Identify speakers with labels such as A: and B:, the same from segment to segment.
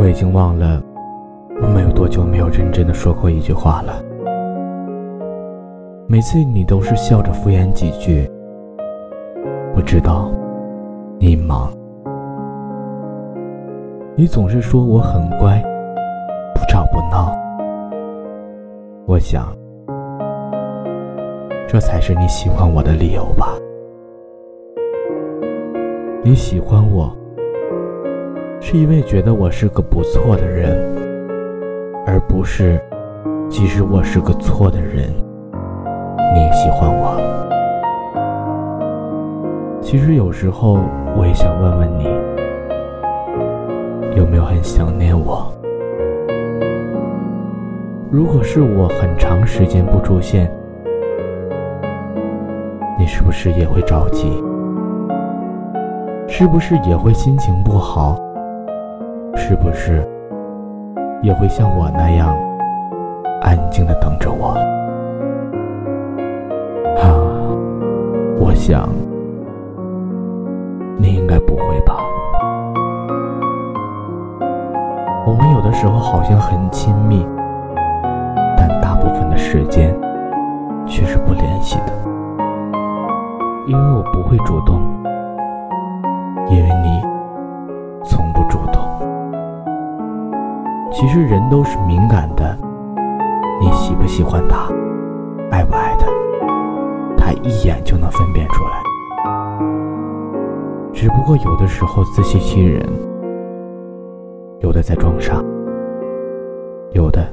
A: 我已经忘了，我们有多久没有认真的说过一句话了。每次你都是笑着敷衍几句。我知道，你忙。你总是说我很乖，不吵不闹。我想，这才是你喜欢我的理由吧。你喜欢我。是因为觉得我是个不错的人，而不是即使我是个错的人，你也喜欢我。其实有时候我也想问问你，有没有很想念我？如果是我很长时间不出现，你是不是也会着急？是不是也会心情不好？是不是也会像我那样安静的等着我？啊，我想你应该不会吧。我们有的时候好像很亲密，但大部分的时间却是不联系的，因为我不会主动，因为你从不主动。其实人都是敏感的，你喜不喜欢他，爱不爱他，他一眼就能分辨出来。只不过有的时候自欺欺人，有的在装傻，有的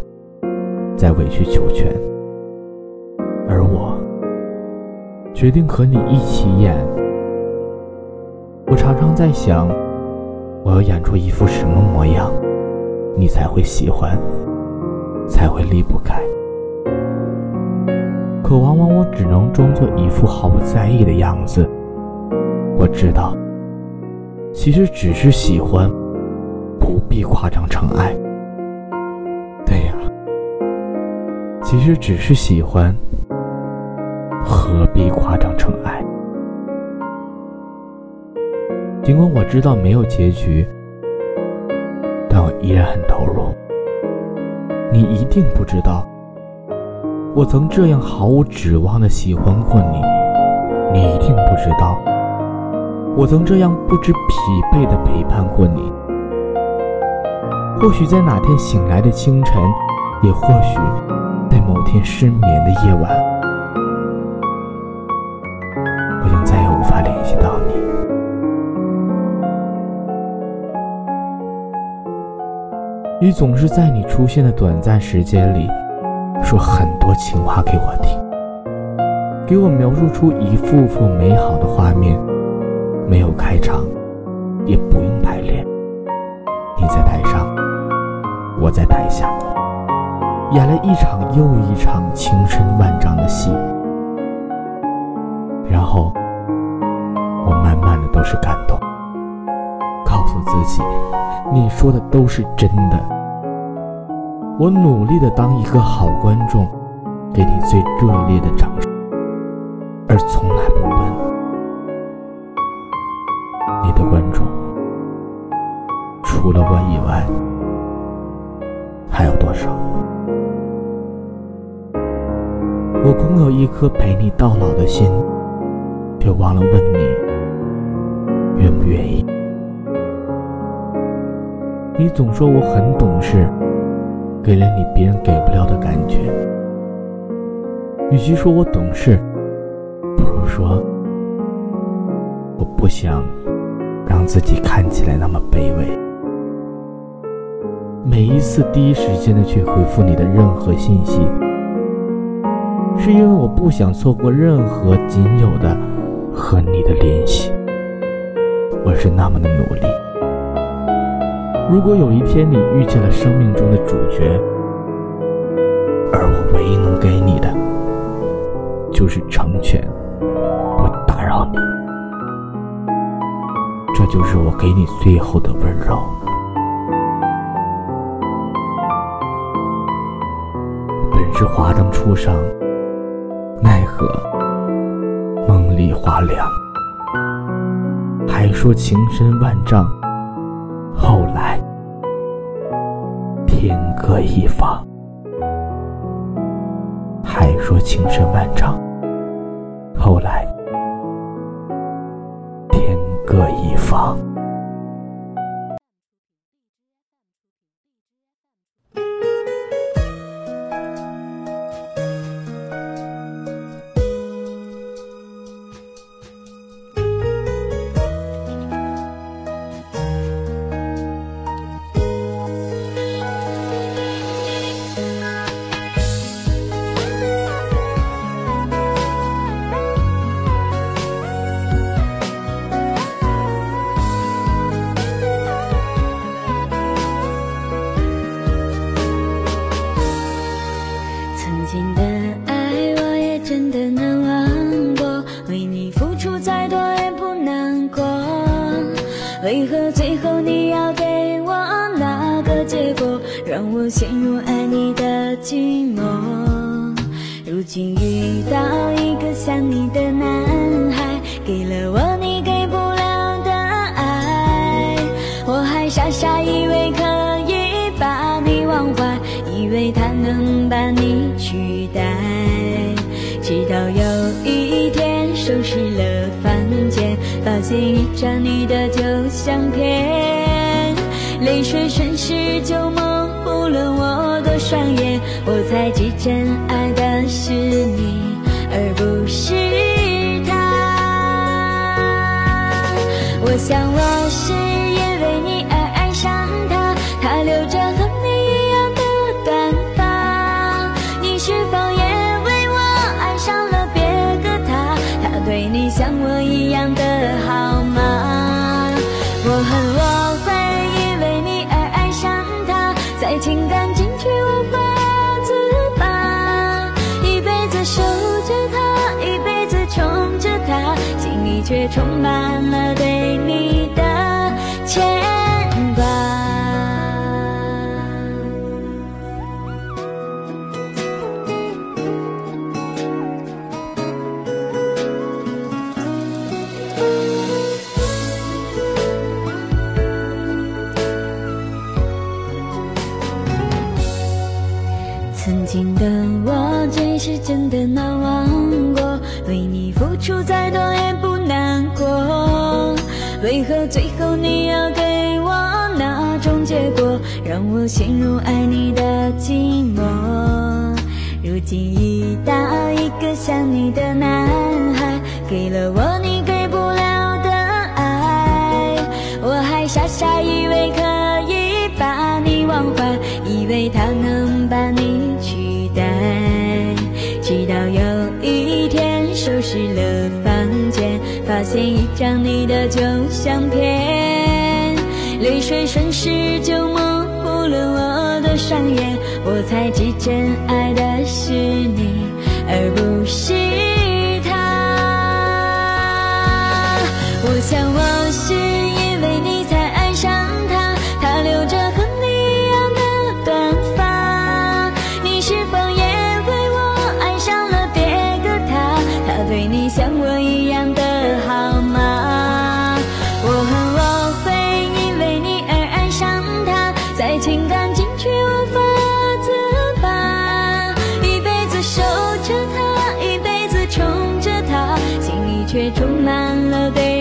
A: 在委曲求全，而我决定和你一起演。我常常在想，我要演出一副什么模样？你才会喜欢，才会离不开。可往往我只能装作一副毫不在意的样子。我知道，其实只是喜欢，不必夸张成爱。对呀，其实只是喜欢，何必夸张成爱？尽管我知道没有结局。依然很投入。你一定不知道，我曾这样毫无指望的喜欢过你。你一定不知道，我曾这样不知疲惫的陪伴过你。或许在哪天醒来的清晨，也或许在某天失眠的夜晚，你总是在你出现的短暂时间里，说很多情话给我听，给我描述出一幅幅美好的画面，没有开场，也不用排练。你在台上，我在台下，演了一场又一场情深万丈的戏，然后我慢慢的都是感动。告诉自己，你说的都是真的。我努力的当一个好观众，给你最热烈的掌声，而从来不问你的观众除了我以外还有多少。我空有一颗陪你到老的心，却忘了问你愿不愿意。你总说我很懂事，给了你别人给不了的感觉。与其说我懂事，不如说我不想让自己看起来那么卑微。每一次第一时间的去回复你的任何信息，是因为我不想错过任何仅有的和你的联系。我是那么的努力。如果有一天你遇见了生命中的主角，而我唯一能给你的就是成全，不打扰你，这就是我给你最后的温柔。本是华灯初上，奈何梦里花凉，还说情深万丈。后来，天各一方。还说情深万丈，后来天各一方。
B: 为何最后你要给我那个结果，让我陷入爱你的寂寞？如今遇到一个像你的男孩，给了我你给不了的爱，我还傻傻以为可以把你忘怀，以为他能把发现一张你的旧相片，泪水瞬时就模糊了我的双眼，我才知真爱像我一样的好吗？我恨我会因为你而爱上他，在。情感禁区无法自拔，一辈子守着他，一辈子宠着他，心里却充满了对你的曾经的我，真是真的难忘过。为你付出再多也不难过。为何最后你要给我那种结果，让我陷入爱你的寂寞？如今遇到一个像你的男孩，给了我现一张你的旧相片，泪水瞬时就模糊了我的双眼，我才知真爱的是你，而不是他。我想我是。充满了对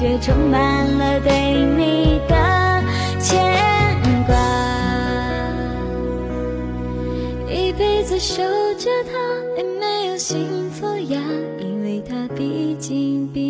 B: 却充满了对你的牵挂，一辈子守着他，也没有幸福呀，因为他毕竟比。